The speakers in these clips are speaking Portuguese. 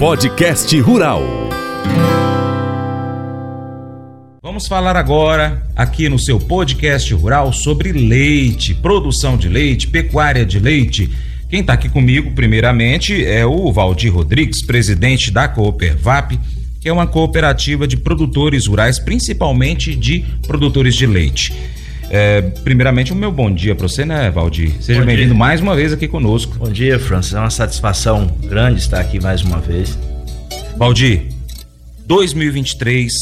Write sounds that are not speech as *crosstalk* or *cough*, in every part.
Podcast Rural. Vamos falar agora, aqui no seu podcast rural, sobre leite, produção de leite, pecuária de leite. Quem está aqui comigo, primeiramente, é o Valdir Rodrigues, presidente da Coopervap, que é uma cooperativa de produtores rurais, principalmente de produtores de leite. É, primeiramente, o meu bom dia para você, né, Valdir? Seja bem-vindo mais uma vez aqui conosco. Bom dia, Francis. É uma satisfação grande estar aqui mais uma vez. Valdir, 2023,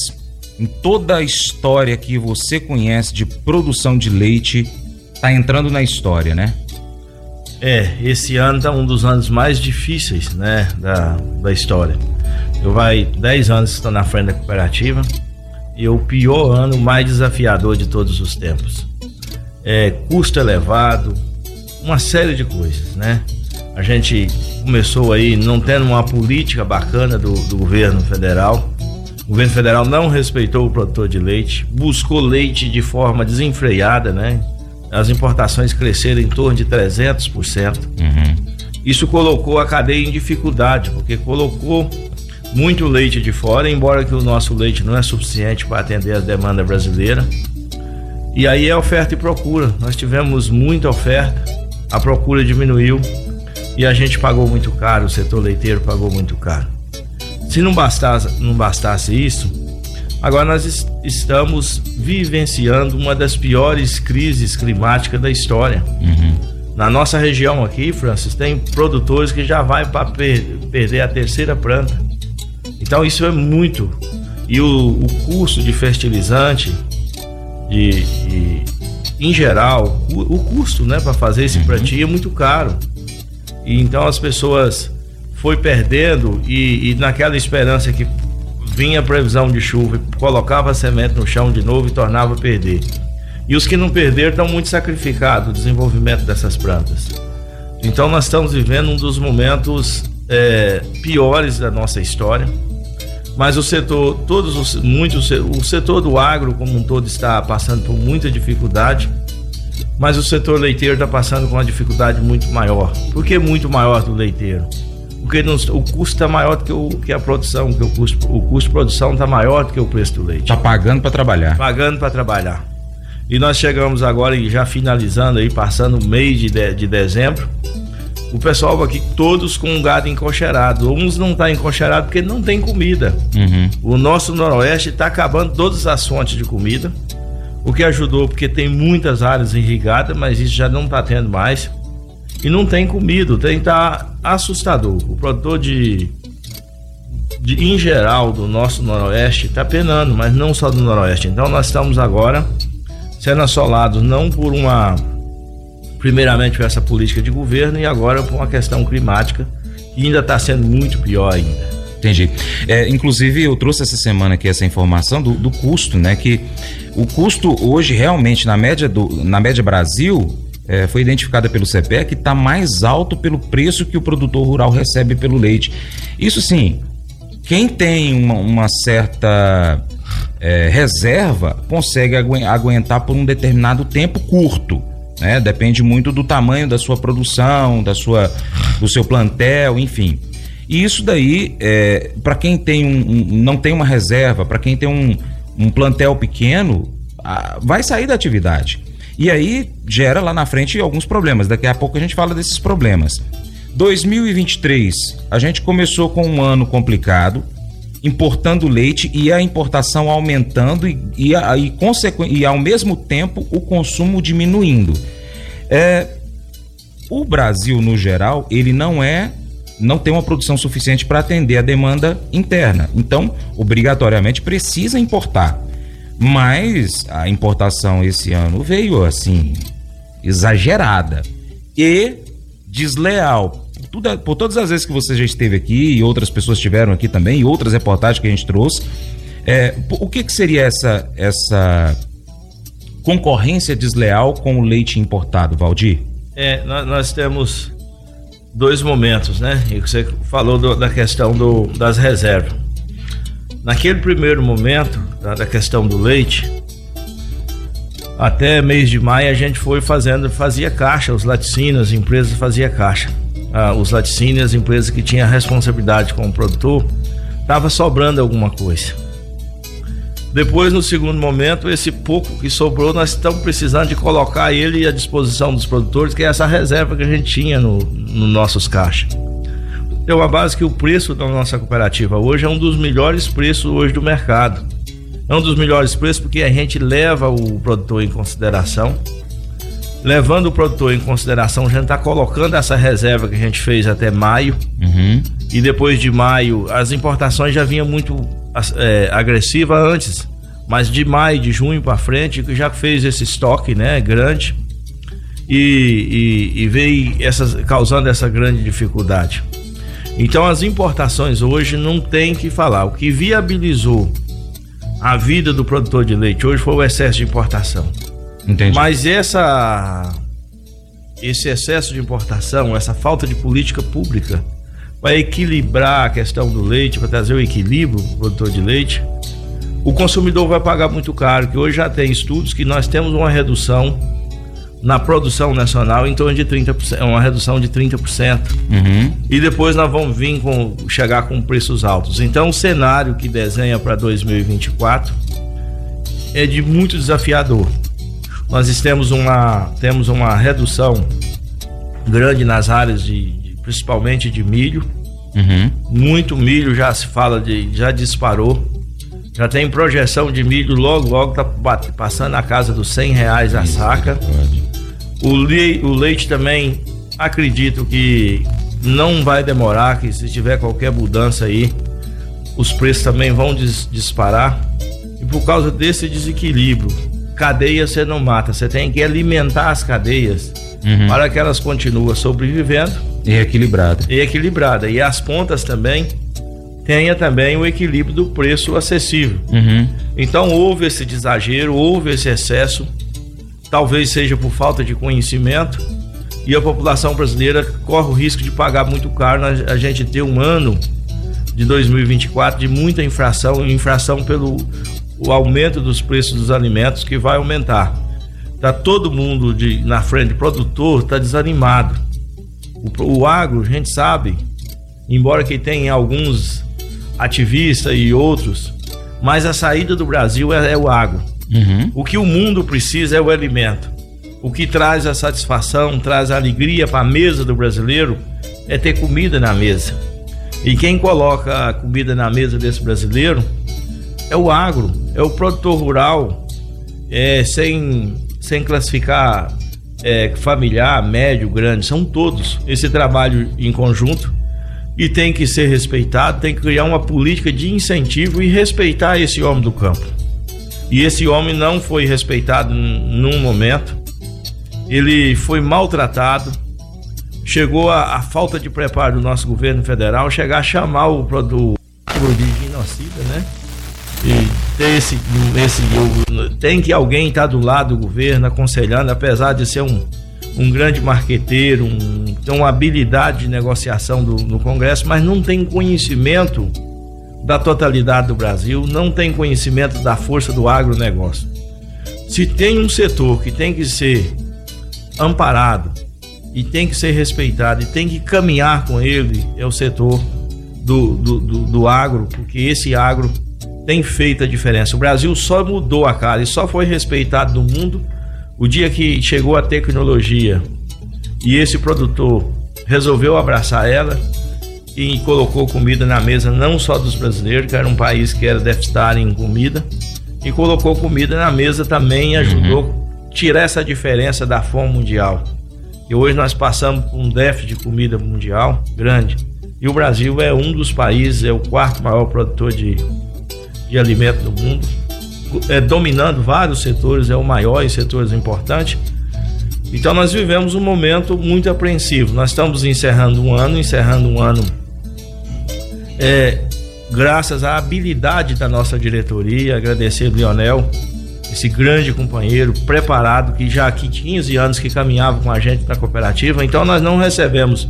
em toda a história que você conhece de produção de leite, tá entrando na história, né? É, esse ano tá um dos anos mais difíceis, né, da, da história. Eu vai 10 anos estou na frente da cooperativa e o pior ano mais desafiador de todos os tempos. É, custo elevado, uma série de coisas, né? A gente começou aí não tendo uma política bacana do, do governo federal. O governo federal não respeitou o produtor de leite, buscou leite de forma desenfreada, né? As importações cresceram em torno de 300%. Uhum. Isso colocou a cadeia em dificuldade, porque colocou muito leite de fora, embora que o nosso leite não é suficiente para atender a demanda brasileira. E aí é oferta e procura. Nós tivemos muita oferta, a procura diminuiu e a gente pagou muito caro, o setor leiteiro pagou muito caro. Se não bastasse, não bastasse isso, agora nós est estamos vivenciando uma das piores crises climáticas da história. Uhum. Na nossa região aqui, Francis, tem produtores que já vai para per perder a terceira planta. Então isso é muito. E o, o custo de fertilizante, de, de em geral, o, o custo né, para fazer esse uhum. plantio é muito caro. E então as pessoas foi perdendo e, e naquela esperança que vinha a previsão de chuva, colocava a semente no chão de novo e tornava a perder. E os que não perderam estão muito sacrificados no desenvolvimento dessas plantas. Então nós estamos vivendo um dos momentos é, piores da nossa história mas o setor, todos os, muitos, o setor do agro como um todo está passando por muita dificuldade, mas o setor leiteiro está passando com uma dificuldade muito maior. Por que muito maior do leiteiro? Porque não, o custo está maior do que, o, que a produção, que o custo, o custo de produção está maior do que o preço do leite. Está pagando para trabalhar. Pagando para trabalhar. E nós chegamos agora e já finalizando aí, passando o mês de, de, de dezembro, o pessoal aqui todos com um gado encocherado. Uns não tá encocherado porque não tem comida. Uhum. O nosso noroeste está acabando todas as fontes de comida, o que ajudou porque tem muitas áreas irrigadas, mas isso já não está tendo mais. E não tem comida, tem tá assustador. O produtor de, de em geral do nosso noroeste está penando, mas não só do noroeste. Então nós estamos agora sendo assolados não por uma primeiramente por essa política de governo e agora por uma questão climática que ainda está sendo muito pior ainda. Entendi. É, inclusive, eu trouxe essa semana aqui essa informação do, do, custo, né? Que o custo hoje, realmente, na média, do, na média Brasil, é, foi identificada pelo CPE que está mais alto pelo preço que o produtor rural recebe pelo leite. Isso sim, quem tem uma, uma certa é, reserva consegue aguentar por um determinado tempo curto né? Depende muito do tamanho da sua produção, da sua, do seu plantel, enfim. E isso daí, é, para quem tem um, um, não tem uma reserva, para quem tem um, um plantel pequeno, a, vai sair da atividade. E aí gera lá na frente alguns problemas. Daqui a pouco a gente fala desses problemas. 2023, a gente começou com um ano complicado, importando leite e a importação aumentando e, e, e, e ao mesmo tempo o consumo diminuindo. É, o Brasil, no geral, ele não é não tem uma produção suficiente para atender a demanda interna. Então, obrigatoriamente precisa importar. Mas a importação esse ano veio assim exagerada e desleal tudo, por todas as vezes que você já esteve aqui e outras pessoas estiveram aqui também, e outras reportagens que a gente trouxe, é, o que, que seria essa, essa concorrência desleal com o leite importado, Valdir? É, nós, nós temos dois momentos, né? E você falou do, da questão do, das reservas. Naquele primeiro momento, da, da questão do leite, até mês de maio a gente foi fazendo, fazia caixa, os laticínios, as empresas fazia caixa. Ah, os laticínios, as empresas que tinham responsabilidade com o produtor, estava sobrando alguma coisa. Depois, no segundo momento, esse pouco que sobrou, nós estamos precisando de colocar ele à disposição dos produtores, que é essa reserva que a gente tinha no, no nossos caixas. Deu a base que o preço da nossa cooperativa hoje é um dos melhores preços hoje do mercado. É um dos melhores preços porque a gente leva o produtor em consideração. Levando o produtor em consideração, a gente está colocando essa reserva que a gente fez até maio. Uhum. E depois de maio, as importações já vinham muito é, agressiva antes, mas de maio, de junho para frente, já fez esse estoque, né, grande e, e, e veio essas, causando essa grande dificuldade. Então as importações hoje não tem que falar. O que viabilizou a vida do produtor de leite hoje foi o excesso de importação. Entendi. Mas essa esse excesso de importação, essa falta de política pública vai equilibrar a questão do leite, para trazer o equilíbrio do produtor de leite, o consumidor vai pagar muito caro, que hoje já tem estudos que nós temos uma redução na produção nacional em torno de 30%, uma redução de 30%. Uhum. E depois nós vamos vir com chegar com preços altos. Então o cenário que desenha para 2024 é de muito desafiador. Nós temos uma, temos uma redução grande nas áreas de, principalmente de milho. Uhum. Muito milho já se fala de, já disparou. Já tem projeção de milho, logo, logo tá passando a casa dos 100 reais a saca. O, le, o leite também, acredito que não vai demorar, que se tiver qualquer mudança aí, os preços também vão dis, disparar. E por causa desse desequilíbrio, cadeia você não mata, você tem que alimentar as cadeias uhum. para que elas continuem sobrevivendo e equilibrada. E equilibrada. E as pontas também tenha também o equilíbrio do preço acessível. Uhum. Então houve esse exagero, houve esse excesso, talvez seja por falta de conhecimento, e a população brasileira corre o risco de pagar muito caro a gente ter um ano de 2024 de muita infração, infração pelo o aumento dos preços dos alimentos que vai aumentar. Tá todo mundo de, na frente, produtor, está desanimado o, o agro, a gente sabe, embora que tenha alguns ativistas e outros, mas a saída do Brasil é, é o agro. Uhum. O que o mundo precisa é o alimento. O que traz a satisfação, traz a alegria para a mesa do brasileiro é ter comida na mesa. E quem coloca a comida na mesa desse brasileiro é o agro, é o produtor rural, é, sem, sem classificar é, familiar, médio, grande, são todos esse trabalho em conjunto e tem que ser respeitado, tem que criar uma política de incentivo e respeitar esse homem do campo. E esse homem não foi respeitado num momento, ele foi maltratado, chegou a, a falta de preparo do nosso governo federal, chegar a chamar o produto de genocida, né? Ter esse, esse tem que alguém estar tá do lado do governo aconselhando, apesar de ser um, um grande marqueteiro, um, uma habilidade de negociação do, no Congresso, mas não tem conhecimento da totalidade do Brasil, não tem conhecimento da força do agronegócio. Se tem um setor que tem que ser amparado e tem que ser respeitado e tem que caminhar com ele, é o setor do, do, do, do agro, porque esse agro tem feito a diferença. O Brasil só mudou a cara e só foi respeitado no mundo o dia que chegou a tecnologia e esse produtor resolveu abraçar ela e colocou comida na mesa não só dos brasileiros, que era um país que era deficitário em comida, e colocou comida na mesa também e ajudou uhum. a tirar essa diferença da fome mundial. E hoje nós passamos por um déficit de comida mundial grande. E o Brasil é um dos países, é o quarto maior produtor de de alimento do mundo, é, dominando vários setores, é o maior em setores importantes. Então nós vivemos um momento muito apreensivo. Nós estamos encerrando um ano, encerrando um ano é, graças à habilidade da nossa diretoria, agradecer o Lionel, esse grande companheiro preparado que já há 15 anos que caminhava com a gente na cooperativa. Então nós não recebemos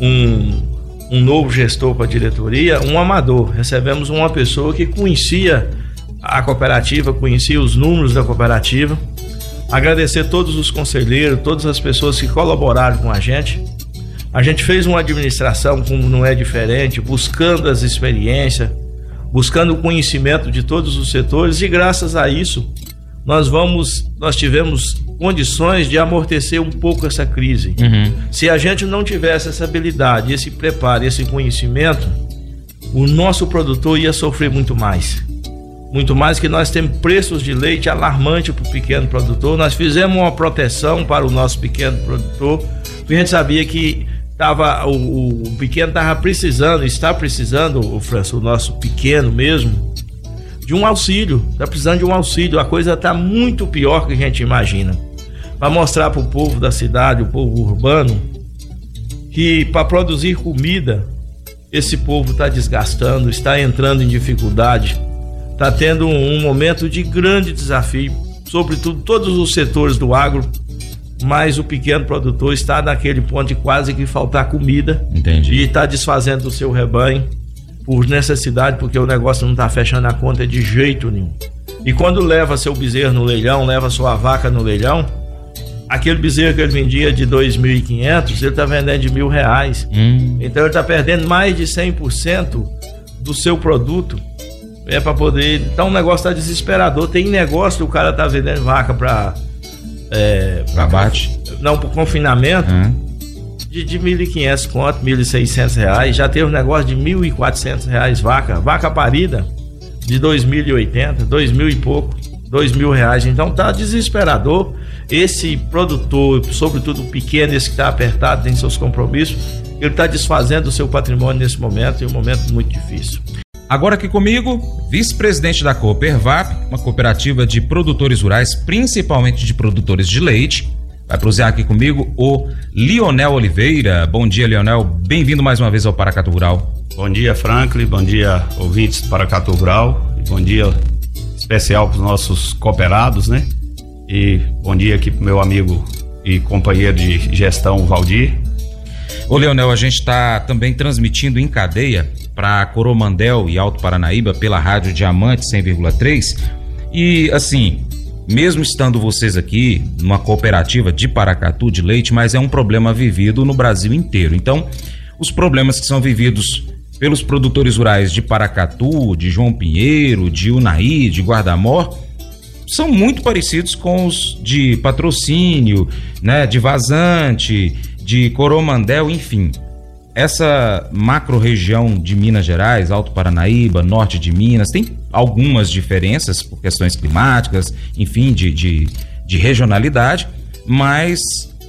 um, um novo gestor para a diretoria, um amador. Recebemos uma pessoa que conhecia a cooperativa, conhecia os números da cooperativa, Agradecer todos os conselheiros, todas as pessoas que colaboraram com a gente. A gente fez uma administração como não é diferente, buscando as experiências, buscando o conhecimento de todos os setores e graças a isso nós vamos, nós tivemos condições de amortecer um pouco essa crise. Uhum. Se a gente não tivesse essa habilidade, esse preparo, esse conhecimento, o nosso produtor ia sofrer muito mais. Muito mais que nós temos preços de leite alarmante para o pequeno produtor. Nós fizemos uma proteção para o nosso pequeno produtor, porque a gente sabia que tava, o, o pequeno estava precisando, está precisando, o Franço, o nosso pequeno mesmo, de um auxílio. Está precisando de um auxílio. A coisa está muito pior que a gente imagina. Para mostrar para o povo da cidade, o povo urbano, que para produzir comida, esse povo está desgastando, está entrando em dificuldade, está tendo um, momento de grande desafio, sobretudo todos os setores do agro mas o pequeno produtor está naquele ponto de quase que faltar comida Entendi. e está desfazendo o seu rebanho por necessidade, porque o negócio não está fechando a conta de jeito nenhum. E quando leva seu bezerro no leilão, leva sua vaca no leilão, aquele bezerro que ele vendia de 2.500, ele está vendendo de mil reais. Hum. Então ele está perdendo mais de 100% do seu produto. É para poder. Então o negócio está desesperador. Tem negócio que o cara está vendendo vaca para. É, para abate? Não, para confinamento. Hum de, de 1.500 conto, 1.600 reais. Já teve um negócio de 1.400 reais vaca. Vaca parida de 2.080, 2.000 e pouco, 2.000 reais. Então tá desesperador. Esse produtor, sobretudo pequeno, esse que está apertado, tem seus compromissos, ele está desfazendo o seu patrimônio nesse momento, e um momento muito difícil. Agora aqui comigo, vice-presidente da Coopervap, uma cooperativa de produtores rurais, principalmente de produtores de leite, Vai prosear aqui comigo o Lionel Oliveira. Bom dia, Lionel. Bem-vindo mais uma vez ao Paracatu Rural. Bom dia, Franklin. Bom dia, ouvintes do Paracatu Rural. E bom dia especial para os nossos cooperados, né? E bom dia aqui para meu amigo e companheiro de gestão, Valdir. Ô, Leonel, a gente está também transmitindo em cadeia para Coromandel e Alto Paranaíba pela Rádio Diamante 100,3. E assim, mesmo estando vocês aqui numa cooperativa de Paracatu de leite, mas é um problema vivido no Brasil inteiro. Então, os problemas que são vividos pelos produtores rurais de Paracatu, de João Pinheiro, de Unaí, de Guardamor, são muito parecidos com os de patrocínio, né, de vazante, de Coromandel, enfim essa macro-região de Minas Gerais, Alto Paranaíba, norte de Minas, tem algumas diferenças por questões climáticas, enfim, de, de, de regionalidade, mas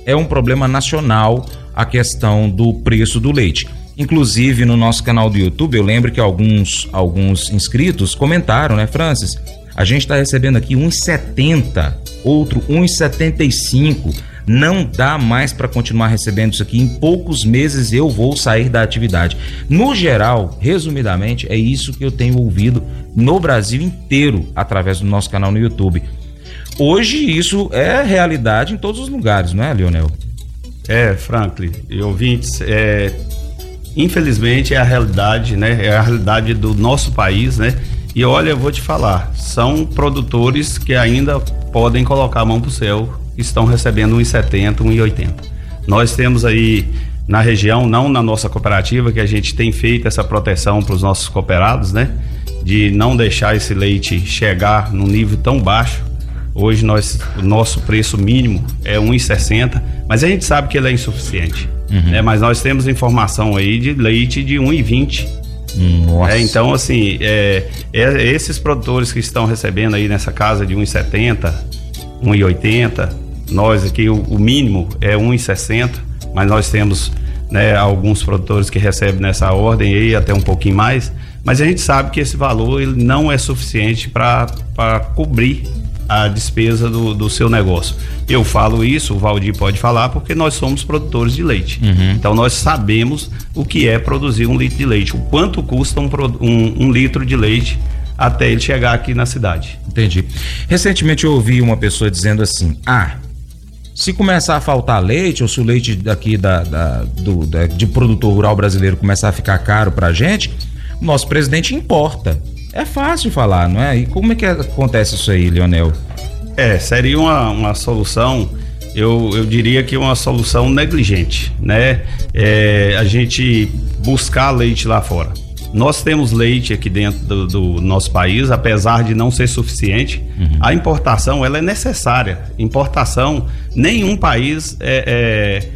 é um problema nacional a questão do preço do leite. Inclusive no nosso canal do YouTube, eu lembro que alguns, alguns inscritos comentaram, né, Francis? A gente está recebendo aqui 1,70, outro 1,75 não dá mais para continuar recebendo isso aqui. Em poucos meses eu vou sair da atividade. No geral, resumidamente, é isso que eu tenho ouvido no Brasil inteiro através do nosso canal no YouTube. Hoje isso é realidade em todos os lugares, não é, Leonel? É, Franklin e ouvintes, é, infelizmente é a realidade, né? É a realidade do nosso país, né? E olha, eu vou te falar, são produtores que ainda podem colocar a mão pro céu estão recebendo 1,70, 1,80. Nós temos aí na região, não na nossa cooperativa, que a gente tem feito essa proteção para os nossos cooperados, né? De não deixar esse leite chegar num nível tão baixo. Hoje nós, o nosso preço mínimo é 1,60, mas a gente sabe que ele é insuficiente. Uhum. Né? Mas nós temos informação aí de leite de 1,20. É, então, assim, é, é, esses produtores que estão recebendo aí nessa casa de 1,70, 1,80, nós aqui o, o mínimo é 1,60, mas nós temos né, alguns produtores que recebem nessa ordem aí até um pouquinho mais, mas a gente sabe que esse valor ele não é suficiente para cobrir a despesa do, do seu negócio. Eu falo isso, o Valdir pode falar, porque nós somos produtores de leite. Uhum. Então nós sabemos o que é produzir um litro de leite, o quanto custa um, um, um litro de leite até ele chegar aqui na cidade. Entendi. Recentemente eu ouvi uma pessoa dizendo assim: ah, se começar a faltar leite, ou se o leite daqui da, da, do, da, de produtor rural brasileiro começar a ficar caro pra gente, o nosso presidente importa. É fácil falar, não é? E como é que acontece isso aí, Leonel? É, seria uma, uma solução, eu, eu diria que uma solução negligente, né? É, a gente buscar leite lá fora. Nós temos leite aqui dentro do, do nosso país, apesar de não ser suficiente. Uhum. A importação ela é necessária. Importação, nenhum país é, é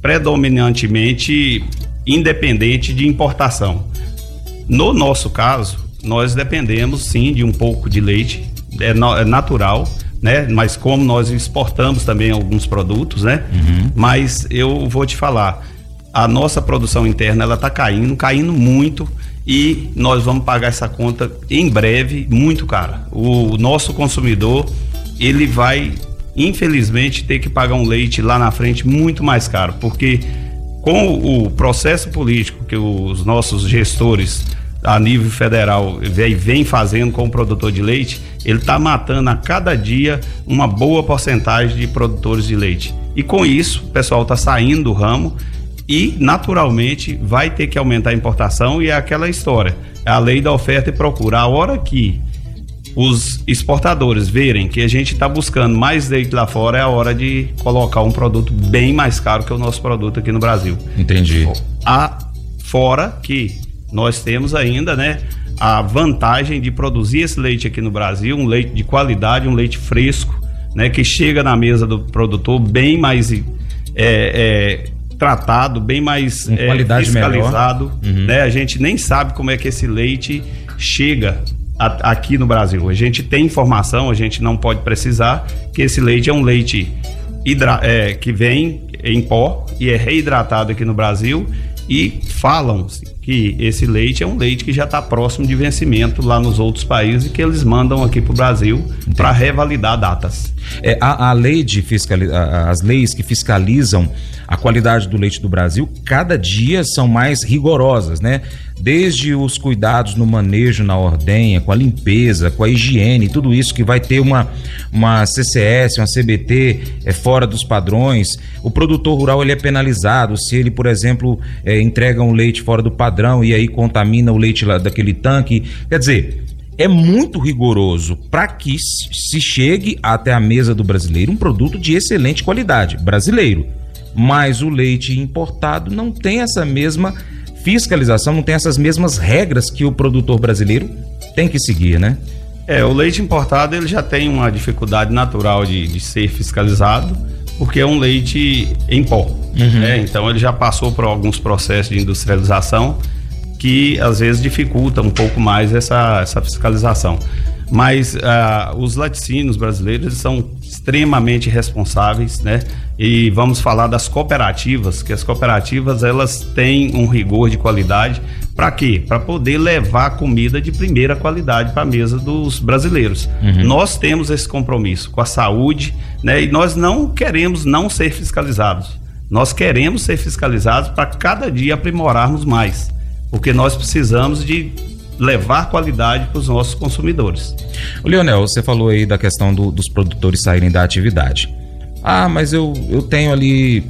predominantemente independente de importação. No nosso caso, nós dependemos sim de um pouco de leite, é, no, é natural, né? Mas como nós exportamos também alguns produtos, né? Uhum. Mas eu vou te falar, a nossa produção interna ela está caindo, caindo muito e nós vamos pagar essa conta em breve muito cara. O nosso consumidor ele vai infelizmente ter que pagar um leite lá na frente muito mais caro, porque com o processo político que os nossos gestores a nível federal vem, fazendo com o produtor de leite, ele está matando a cada dia uma boa porcentagem de produtores de leite. E com isso, o pessoal está saindo do ramo e naturalmente vai ter que aumentar a importação e é aquela história, é a lei da oferta e procura. A hora que os exportadores verem que a gente está buscando mais leite lá fora, é a hora de colocar um produto bem mais caro que o nosso produto aqui no Brasil. Entendi. A fora que nós temos ainda, né, a vantagem de produzir esse leite aqui no Brasil, um leite de qualidade, um leite fresco, né, que chega na mesa do produtor bem mais é, é, tratado, bem mais é, qualidade fiscalizado, uhum. né? A gente nem sabe como é que esse leite chega a, aqui no Brasil. A gente tem informação, a gente não pode precisar que esse leite é um leite hidra, é, que vem em pó e é reidratado aqui no Brasil e falam que esse leite é um leite que já está próximo de vencimento lá nos outros países que eles mandam aqui para o Brasil para revalidar datas. É, a, a lei de fiscalização, as leis que fiscalizam a qualidade do leite do Brasil cada dia são mais rigorosas, né? Desde os cuidados no manejo na ordenha, com a limpeza, com a higiene, tudo isso que vai ter uma, uma CCS, uma CBT é, fora dos padrões. O produtor rural ele é penalizado se ele, por exemplo, é, entrega um leite fora do padrão e aí contamina o leite lá daquele tanque. Quer dizer, é muito rigoroso para que se chegue até a mesa do brasileiro um produto de excelente qualidade, brasileiro mas o leite importado não tem essa mesma fiscalização, não tem essas mesmas regras que o produtor brasileiro tem que seguir, né? É, o leite importado ele já tem uma dificuldade natural de, de ser fiscalizado, porque é um leite em pó, uhum. né? Então ele já passou por alguns processos de industrialização que às vezes dificulta um pouco mais essa, essa fiscalização. Mas uh, os laticínios brasileiros são extremamente responsáveis, né? E vamos falar das cooperativas, que as cooperativas elas têm um rigor de qualidade para quê? Para poder levar comida de primeira qualidade para a mesa dos brasileiros. Uhum. Nós temos esse compromisso com a saúde, né? E nós não queremos não ser fiscalizados. Nós queremos ser fiscalizados para cada dia aprimorarmos mais, porque nós precisamos de levar qualidade para os nossos consumidores. O Leonel, você falou aí da questão do, dos produtores saírem da atividade. Ah, mas eu, eu tenho ali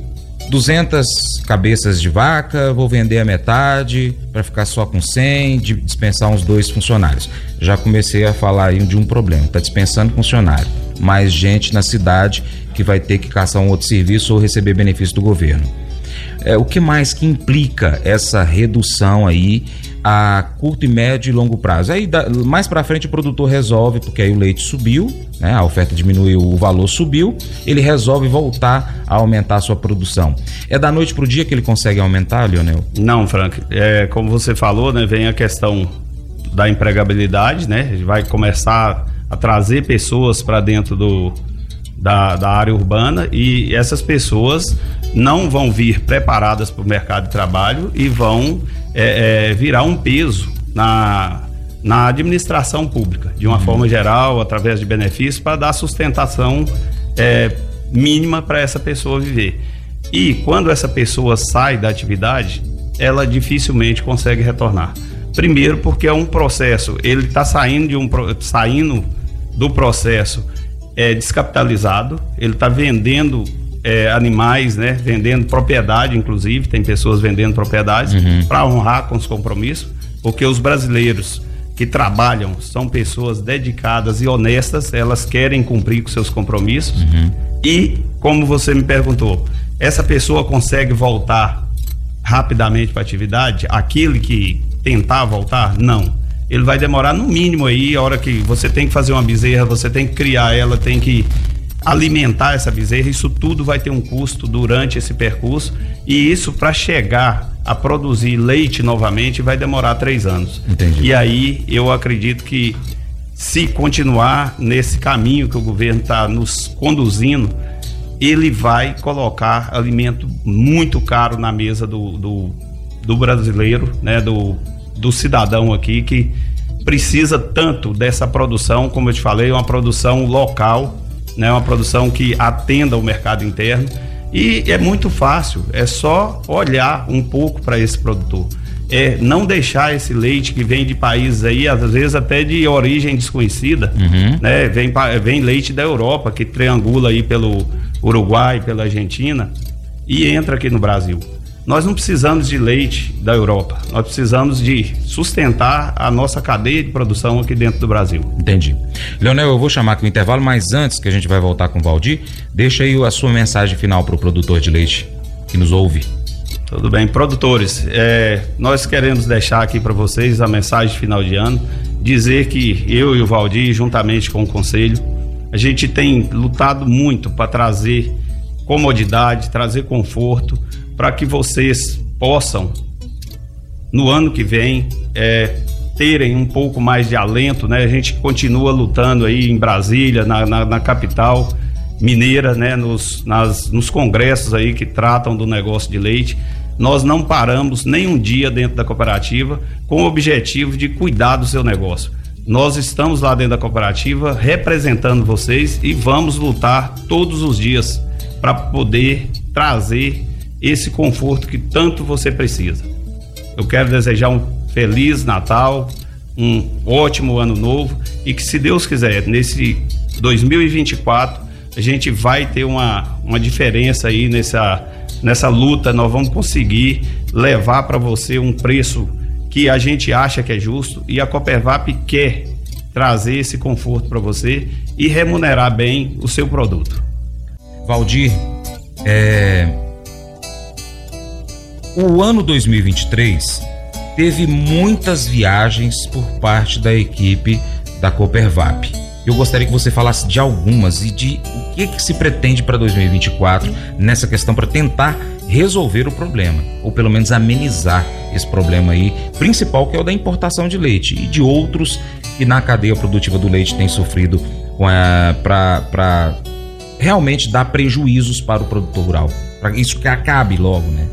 200 cabeças de vaca, vou vender a metade para ficar só com 100, dispensar uns dois funcionários. Já comecei a falar aí de um problema, está dispensando funcionário. Mais gente na cidade que vai ter que caçar um outro serviço ou receber benefício do governo. É, o que mais que implica essa redução aí a curto e médio e longo prazo. Aí mais para frente o produtor resolve, porque aí o leite subiu, né? A oferta diminuiu, o valor subiu, ele resolve voltar a aumentar a sua produção. É da noite para o dia que ele consegue aumentar, Leonel? Não, Frank. É, como você falou, né, vem a questão da empregabilidade, né? Ele vai começar a trazer pessoas para dentro do, da, da área urbana e essas pessoas não vão vir preparadas para o mercado de trabalho e vão é, é, virar um peso na, na administração pública, de uma uhum. forma geral, através de benefícios, para dar sustentação é, mínima para essa pessoa viver. E quando essa pessoa sai da atividade, ela dificilmente consegue retornar. Primeiro, porque é um processo, ele está saindo de um saindo do processo é, descapitalizado, ele está vendendo é, animais, né? Vendendo propriedade, inclusive, tem pessoas vendendo propriedades uhum. para honrar com os compromissos, porque os brasileiros que trabalham são pessoas dedicadas e honestas, elas querem cumprir com seus compromissos. Uhum. E, como você me perguntou, essa pessoa consegue voltar rapidamente para a atividade? Aquele que tentar voltar? Não. Ele vai demorar no mínimo aí, a hora que você tem que fazer uma bezerra, você tem que criar ela, tem que alimentar essa bezerra, isso tudo vai ter um custo durante esse percurso e isso para chegar a produzir leite novamente vai demorar três anos. Entendi. E aí eu acredito que se continuar nesse caminho que o governo está nos conduzindo, ele vai colocar alimento muito caro na mesa do, do, do brasileiro, né, do, do cidadão aqui que precisa tanto dessa produção, como eu te falei, uma produção local, né, uma produção que atenda o mercado interno e é muito fácil, é só olhar um pouco para esse produtor. É não deixar esse leite que vem de países aí, às vezes até de origem desconhecida, uhum. né? Vem, vem leite da Europa que triangula aí pelo Uruguai, pela Argentina e entra aqui no Brasil. Nós não precisamos de leite da Europa, nós precisamos de sustentar a nossa cadeia de produção aqui dentro do Brasil. Entendi. Leonel, eu vou chamar aqui o intervalo, mas antes que a gente vai voltar com o Valdir, deixa aí a sua mensagem final para o produtor de leite que nos ouve. Tudo bem, produtores, é, nós queremos deixar aqui para vocês a mensagem final de ano, dizer que eu e o Valdir, juntamente com o conselho, a gente tem lutado muito para trazer comodidade, trazer conforto para que vocês possam, no ano que vem, é, terem um pouco mais de alento, né? A gente continua lutando aí em Brasília, na, na, na capital mineira, né? Nos, nas, nos congressos aí que tratam do negócio de leite. Nós não paramos nem um dia dentro da cooperativa com o objetivo de cuidar do seu negócio. Nós estamos lá dentro da cooperativa representando vocês e vamos lutar todos os dias para poder trazer esse conforto que tanto você precisa. Eu quero desejar um feliz Natal, um ótimo ano novo e que, se Deus quiser, nesse 2024 a gente vai ter uma, uma diferença aí nessa, nessa luta. Nós vamos conseguir levar para você um preço que a gente acha que é justo e a Coopervap quer trazer esse conforto para você e remunerar bem o seu produto. Valdir, é, o ano 2023 teve muitas viagens por parte da equipe da Coopervap. Eu gostaria que você falasse de algumas e de o que, que se pretende para 2024 nessa questão para tentar resolver o problema, ou pelo menos amenizar esse problema aí, principal que é o da importação de leite e de outros que na cadeia produtiva do leite tem sofrido para realmente dar prejuízos para o produtor rural. Para isso que acabe logo, né?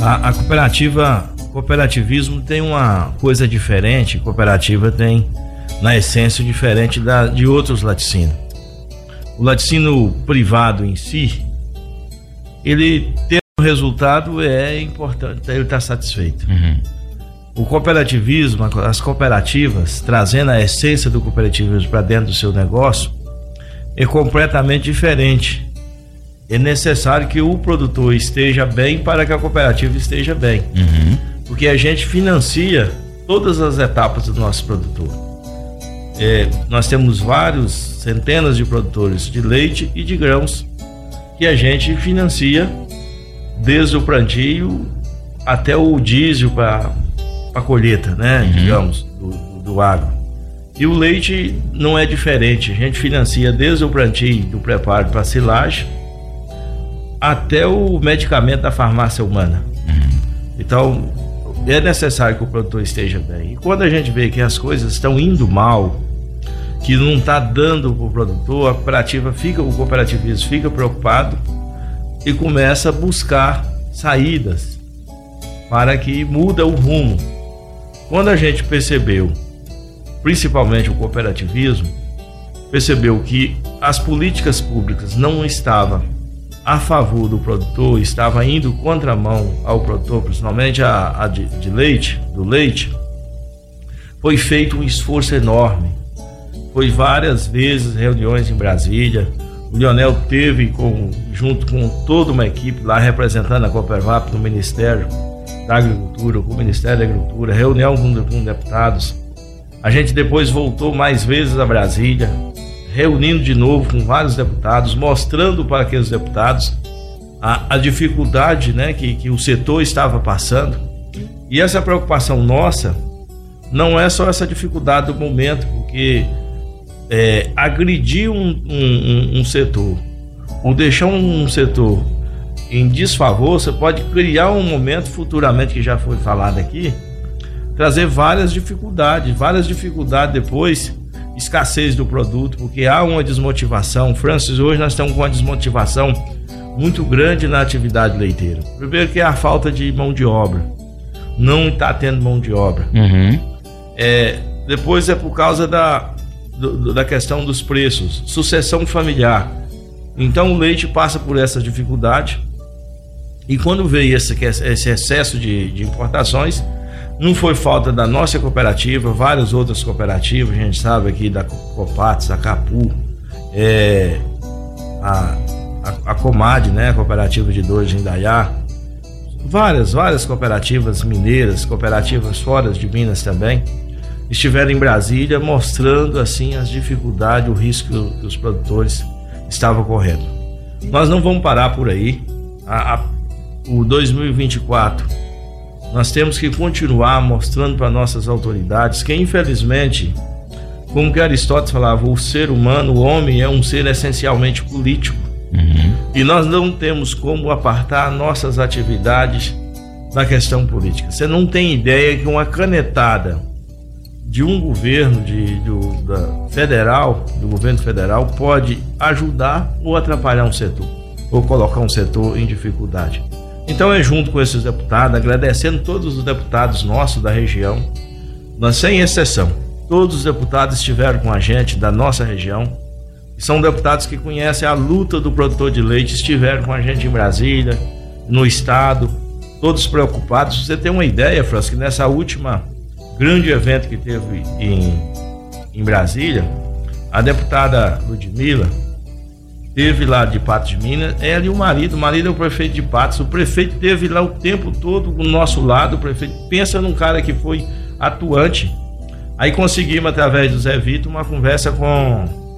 A, a cooperativa, cooperativismo tem uma coisa diferente. Cooperativa tem, na essência, diferente da, de outros laticínios. O laticínio privado em si, ele ter um resultado é importante, ele está satisfeito. Uhum. O cooperativismo, as cooperativas, trazendo a essência do cooperativismo para dentro do seu negócio, é completamente diferente é necessário que o produtor esteja bem para que a cooperativa esteja bem. Uhum. Porque a gente financia todas as etapas do nosso produtor. É, nós temos vários, centenas de produtores de leite e de grãos que a gente financia desde o plantio até o diesel para a colheita, né? Uhum. Digamos, do, do agro. E o leite não é diferente. A gente financia desde o plantio do preparo para silagem até o medicamento da farmácia humana. Uhum. Então, é necessário que o produtor esteja bem. E quando a gente vê que as coisas estão indo mal, que não está dando para o produtor, a cooperativa fica, o cooperativismo fica preocupado e começa a buscar saídas para que muda o rumo. Quando a gente percebeu, principalmente o cooperativismo, percebeu que as políticas públicas não estavam a favor do produtor, estava indo contramão ao produtor, principalmente a, a de, de, leite, do leite, foi feito um esforço enorme. Foi várias vezes reuniões em Brasília. O Lionel teve com, junto com toda uma equipe lá representando a Coopervap no Ministério da Agricultura, com o Ministério da Agricultura, reunião com, com deputados. A gente depois voltou mais vezes a Brasília, reunindo de novo com vários deputados, mostrando para aqueles deputados a, a dificuldade né, que, que o setor estava passando. E essa preocupação nossa não é só essa dificuldade do momento, porque é, agredir um, um, um, setor ou deixar um setor em desfavor, você pode criar um momento futuramente que já foi falado aqui, trazer várias dificuldades, várias dificuldades depois, escassez do produto, porque há uma desmotivação. Francis, hoje nós estamos com uma desmotivação muito grande na atividade leiteira. Primeiro que é a falta de mão de obra. Não está tendo mão de obra. Uhum. É, depois é por causa da, do, da questão dos preços, sucessão familiar. Então o leite passa por essa dificuldade. E quando veio esse, esse excesso de, de importações, não foi falta da nossa cooperativa, várias outras cooperativas, a gente sabe aqui da Copates, a Capu, é, a a, a Comad, né, a cooperativa de dores de Indaiá, várias, várias cooperativas mineiras, cooperativas fora de Minas também, estiveram em Brasília mostrando assim as dificuldades, o risco que os produtores estavam correndo. Nós não vamos parar por aí. A, a, o 2024 nós temos que continuar mostrando para nossas autoridades que infelizmente, como que Aristóteles falava, o ser humano, o homem é um ser essencialmente político. Uhum. E nós não temos como apartar nossas atividades da questão política. Você não tem ideia que uma canetada de um governo de, do, da federal, do governo federal, pode ajudar ou atrapalhar um setor, ou colocar um setor em dificuldade. Então é junto com esses deputados, agradecendo todos os deputados nossos da região, nós sem exceção, todos os deputados estiveram com a gente da nossa região, são deputados que conhecem a luta do produtor de leite, estiveram com a gente em Brasília, no estado, todos preocupados. Você tem uma ideia, Francisco, que nessa última grande evento que teve em, em Brasília, a deputada Ludmilla teve lá de Patos de Minas, ela e o marido, o marido é o prefeito de Patos, o prefeito teve lá o tempo todo do nosso lado, o prefeito pensa num cara que foi atuante. Aí conseguimos, através do Zé Vitor, uma conversa com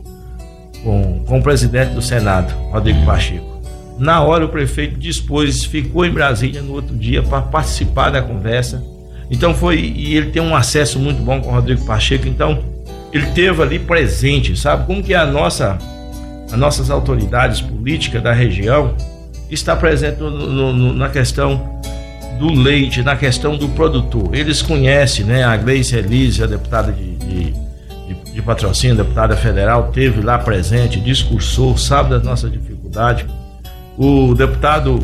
com, com o presidente do Senado, Rodrigo Pacheco. Na hora o prefeito dispôs, ficou em Brasília no outro dia para participar da conversa. Então foi e ele tem um acesso muito bom com o Rodrigo Pacheco, então ele teve ali presente, sabe como que é a nossa as nossas autoridades políticas da região está presente no, no, na questão do leite, na questão do produtor. Eles conhecem, né? A Gleice Elise, a deputada de, de de, de patrocínio, deputada federal, teve lá presente, discursou, sabe das nossas dificuldades. O deputado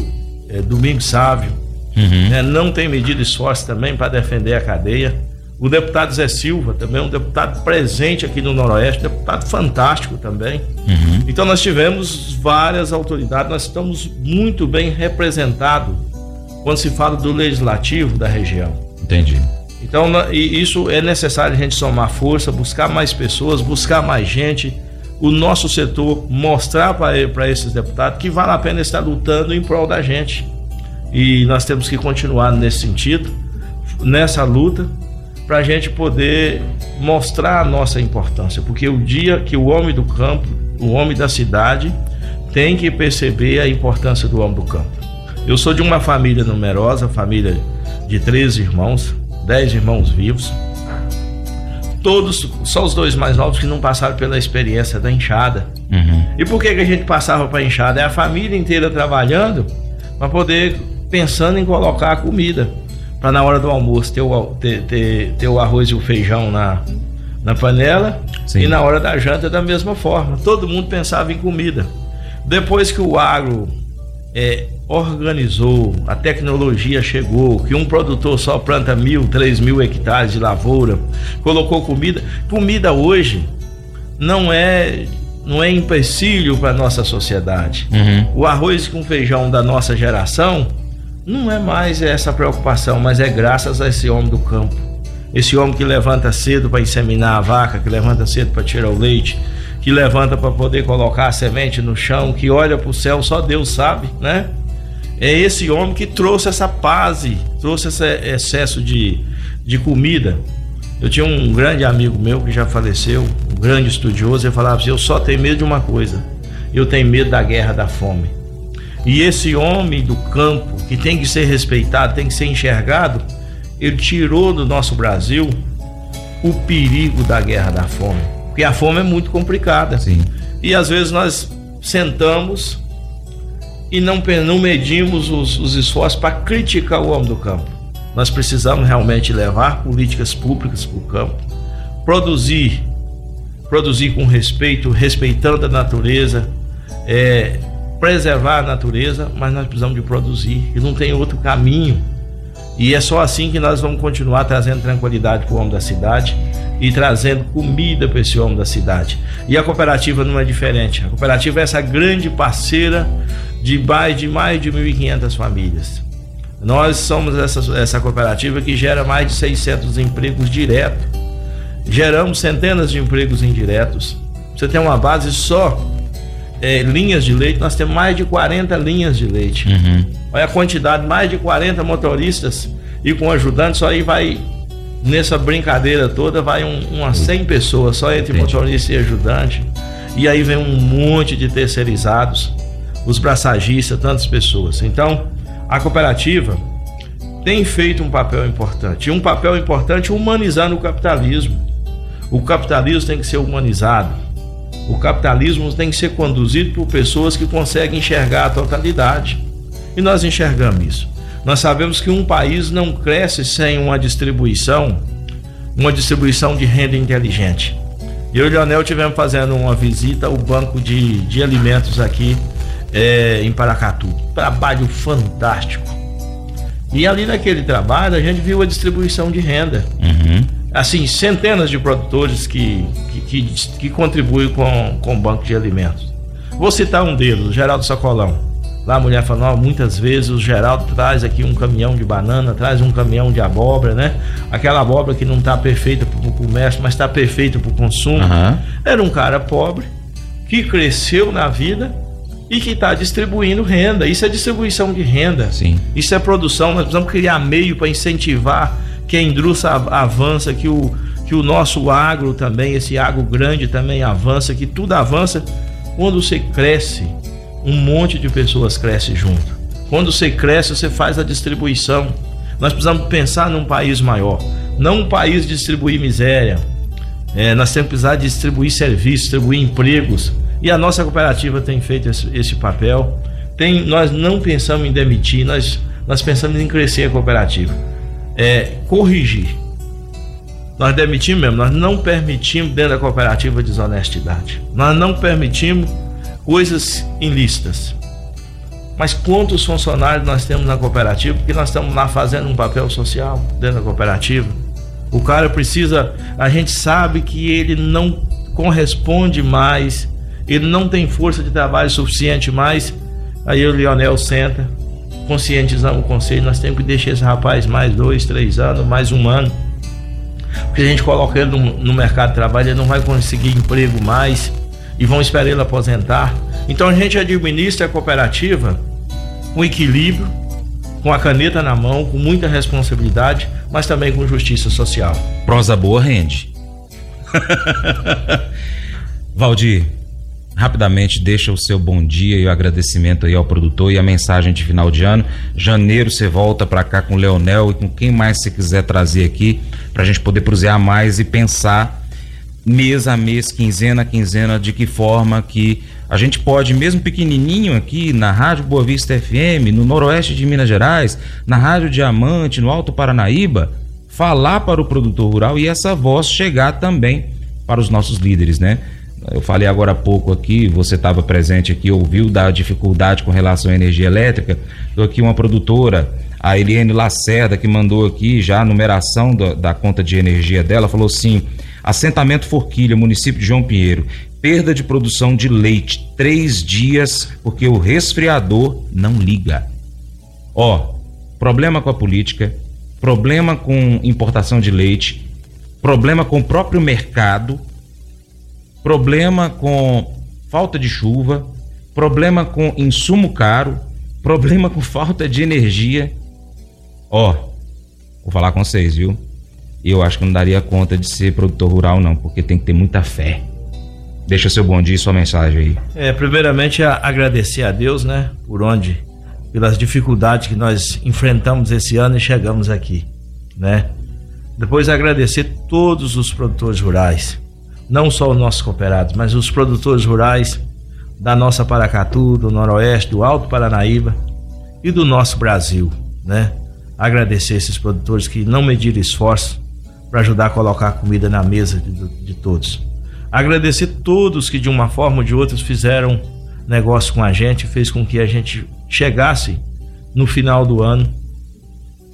é, Domingos Sávio uhum. né, não tem medido esforço também para defender a cadeia. O deputado Zé Silva, também um deputado presente aqui no Noroeste, deputado fantástico também. Uhum. Então nós tivemos várias autoridades, nós estamos muito bem representados quando se fala do legislativo da região. Entendi. Então, isso é necessário a gente somar força, buscar mais pessoas, buscar mais gente, o nosso setor mostrar para esses deputados que vale a pena estar lutando em prol da gente. E nós temos que continuar nesse sentido, nessa luta, para a gente poder mostrar a nossa importância, porque o dia que o homem do campo, o homem da cidade, tem que perceber a importância do homem do campo. Eu sou de uma família numerosa, família de três irmãos, dez irmãos vivos. Todos, só os dois mais novos que não passaram pela experiência da enxada. Uhum. E por que, que a gente passava para enxada? É a família inteira trabalhando para poder pensando em colocar a comida. Para na hora do almoço ter o, ter, ter, ter o arroz e o feijão na, na panela Sim. e na hora da janta da mesma forma. Todo mundo pensava em comida. Depois que o agro é, organizou, a tecnologia chegou, que um produtor só planta mil, três mil hectares de lavoura, colocou comida. Comida hoje não é não é empecilho para nossa sociedade. Uhum. O arroz com feijão da nossa geração não é mais essa preocupação, mas é graças a esse homem do campo. Esse homem que levanta cedo para inseminar a vaca, que levanta cedo para tirar o leite, que levanta para poder colocar a semente no chão, que olha para o céu, só Deus sabe, né? é esse homem que trouxe essa paz, trouxe esse excesso de, de comida. Eu tinha um grande amigo meu que já faleceu, um grande estudioso, ele falava assim: Eu só tenho medo de uma coisa, eu tenho medo da guerra da fome. E esse homem do campo, que tem que ser respeitado, tem que ser enxergado, ele tirou do nosso Brasil o perigo da guerra da fome. Porque a fome é muito complicada. Sim. E às vezes nós sentamos e não, não medimos os, os esforços para criticar o homem do campo. Nós precisamos realmente levar políticas públicas para o campo, produzir, produzir com respeito, respeitando a natureza, é, preservar a natureza, mas nós precisamos de produzir e não tem outro caminho. E é só assim que nós vamos continuar trazendo tranquilidade para o homem da cidade e trazendo comida para esse homem da cidade. E a cooperativa não é diferente. A cooperativa é essa grande parceira de mais de mais de 1.500 famílias. Nós somos essa, essa cooperativa que gera mais de 600 empregos diretos. Geramos centenas de empregos indiretos. Você tem uma base só é, linhas de leite, nós temos mais de 40 linhas de leite. Uhum. Olha a quantidade, mais de 40 motoristas e com ajudantes, só aí vai nessa brincadeira toda vai um, umas 100 pessoas só entre Entendi. motorista e ajudante. E aí vem um monte de terceirizados, os braçagistas, tantas pessoas. Então, a cooperativa tem feito um papel importante. Um papel importante humanizando o capitalismo. O capitalismo tem que ser humanizado. O capitalismo tem que ser conduzido por pessoas que conseguem enxergar a totalidade. E nós enxergamos isso. Nós sabemos que um país não cresce sem uma distribuição, uma distribuição de renda inteligente. Eu e o Leonel tivemos fazendo uma visita ao banco de, de alimentos aqui é, em Paracatu. Trabalho fantástico. E ali naquele trabalho a gente viu a distribuição de renda. Uhum. Assim, centenas de produtores que, que, que, que contribuem com, com o banco de alimentos. Vou citar um deles, o Geraldo Sacolão. Lá a mulher falou, muitas vezes o Geraldo traz aqui um caminhão de banana, traz um caminhão de abóbora, né? Aquela abóbora que não está perfeita para o comércio, mas está perfeita para o consumo. Uhum. Era um cara pobre que cresceu na vida e que está distribuindo renda. Isso é distribuição de renda. Sim. Isso é produção. Nós precisamos criar meio para incentivar que a indústria avança, que o, que o nosso agro também, esse agro grande também avança, que tudo avança. Quando você cresce, um monte de pessoas cresce junto. Quando você cresce, você faz a distribuição. Nós precisamos pensar num país maior, não um país distribuir miséria. É, nós temos que precisar distribuir serviços, distribuir empregos e a nossa cooperativa tem feito esse, esse papel. Tem, nós não pensamos em demitir, nós, nós pensamos em crescer a cooperativa. É, corrigir. Nós demitimos mesmo, nós não permitimos dentro da cooperativa desonestidade. Nós não permitimos coisas ilícitas. Mas quantos funcionários nós temos na cooperativa? Porque nós estamos lá fazendo um papel social dentro da cooperativa. O cara precisa, a gente sabe que ele não corresponde mais ele não tem força de trabalho suficiente mais. Aí o Lionel senta, conscientizamos o conselho, nós temos que deixar esse rapaz mais dois, três anos, mais um ano. Porque a gente coloca ele no, no mercado de trabalho, ele não vai conseguir emprego mais e vão esperar ele aposentar. Então a gente administra a cooperativa com equilíbrio, com a caneta na mão, com muita responsabilidade, mas também com justiça social. Prosa boa rende. *laughs* Valdir, rapidamente deixa o seu bom dia e o agradecimento aí ao produtor e a mensagem de final de ano. Janeiro você volta para cá com o Leonel e com quem mais você quiser trazer aqui para a gente poder prosear mais e pensar mês a mês, quinzena a quinzena, de que forma que a gente pode, mesmo pequenininho aqui na Rádio Boa Vista FM, no noroeste de Minas Gerais, na Rádio Diamante, no Alto Paranaíba, falar para o produtor rural e essa voz chegar também para os nossos líderes, né? Eu falei agora há pouco aqui, você estava presente aqui, ouviu da dificuldade com relação à energia elétrica. Estou aqui uma produtora, a Eliane Lacerda, que mandou aqui já a numeração da, da conta de energia dela, falou assim: assentamento Forquilha, município de João Pinheiro, perda de produção de leite, três dias, porque o resfriador não liga. Ó, problema com a política, problema com importação de leite, problema com o próprio mercado problema com falta de chuva, problema com insumo caro, problema com falta de energia. Ó, vou falar com vocês, viu? eu acho que não daria conta de ser produtor rural, não, porque tem que ter muita fé. Deixa seu bom dia e sua mensagem aí. É, primeiramente, agradecer a Deus, né, por onde, pelas dificuldades que nós enfrentamos esse ano e chegamos aqui, né. Depois, agradecer todos os produtores rurais, não só os nossos cooperados, mas os produtores rurais da nossa Paracatu, do Noroeste, do Alto Paranaíba e do nosso Brasil, né. Agradecer esses produtores que não mediram esforço para ajudar a colocar comida na mesa de, de todos. Agradecer todos que de uma forma ou de outra fizeram negócio com a gente, fez com que a gente chegasse no final do ano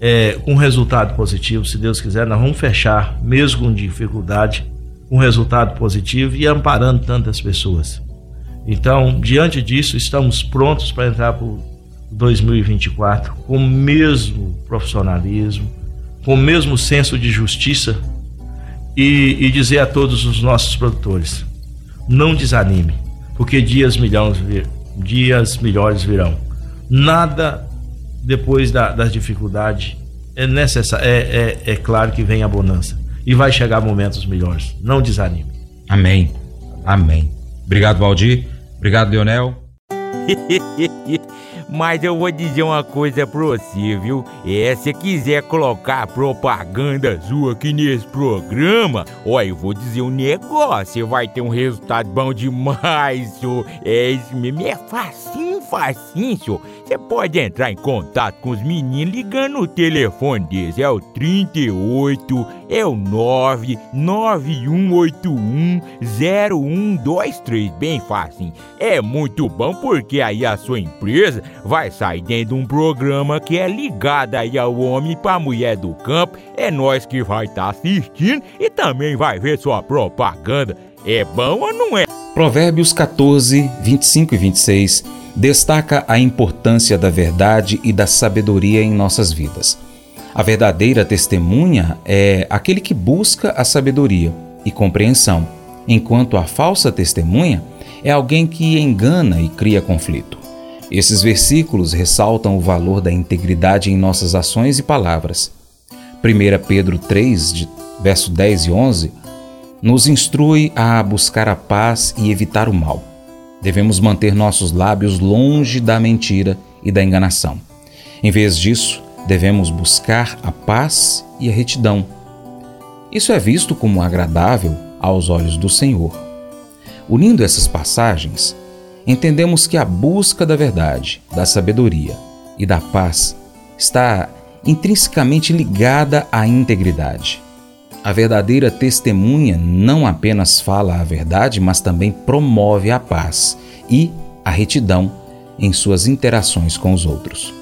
é, com resultado positivo. Se Deus quiser, nós vamos fechar, mesmo com dificuldade, com resultado positivo e amparando tantas pessoas. Então, diante disso, estamos prontos para entrar para 2024 com o mesmo profissionalismo, com o mesmo senso de justiça e, e dizer a todos os nossos produtores: não desanime, porque dias melhores, dias melhores virão. Nada depois da, das dificuldades é necessário, é, é, é claro que vem a bonança e vai chegar momentos melhores. Não desanime. Amém. Amém. Obrigado, Valdir. Obrigado, Leonel. *laughs* Mas eu vou dizer uma coisa pra você, viu? É, se quiser colocar propaganda sua aqui nesse programa, ó, eu vou dizer um negócio, você vai ter um resultado bom demais, senhor. É isso mesmo, é facinho, facinho, senhor. Você pode entrar em contato com os meninos ligando o telefone deles. É o 38, é o 991810123. Bem fácil. É muito bom porque aí a sua empresa vai sair dentro de um programa que é ligado aí ao homem para mulher do campo. É nós que vai estar tá assistindo e também vai ver sua propaganda. É bom ou não é? Provérbios 14, 25 e 26 destaca a importância da verdade e da sabedoria em nossas vidas. A verdadeira testemunha é aquele que busca a sabedoria e compreensão, enquanto a falsa testemunha é alguém que engana e cria conflito. Esses versículos ressaltam o valor da integridade em nossas ações e palavras. 1 Pedro 3, de, verso 10 e 11, nos instrui a buscar a paz e evitar o mal. Devemos manter nossos lábios longe da mentira e da enganação. Em vez disso, devemos buscar a paz e a retidão. Isso é visto como agradável aos olhos do Senhor. Unindo essas passagens, entendemos que a busca da verdade, da sabedoria e da paz está intrinsecamente ligada à integridade. A verdadeira testemunha não apenas fala a verdade, mas também promove a paz e a retidão em suas interações com os outros.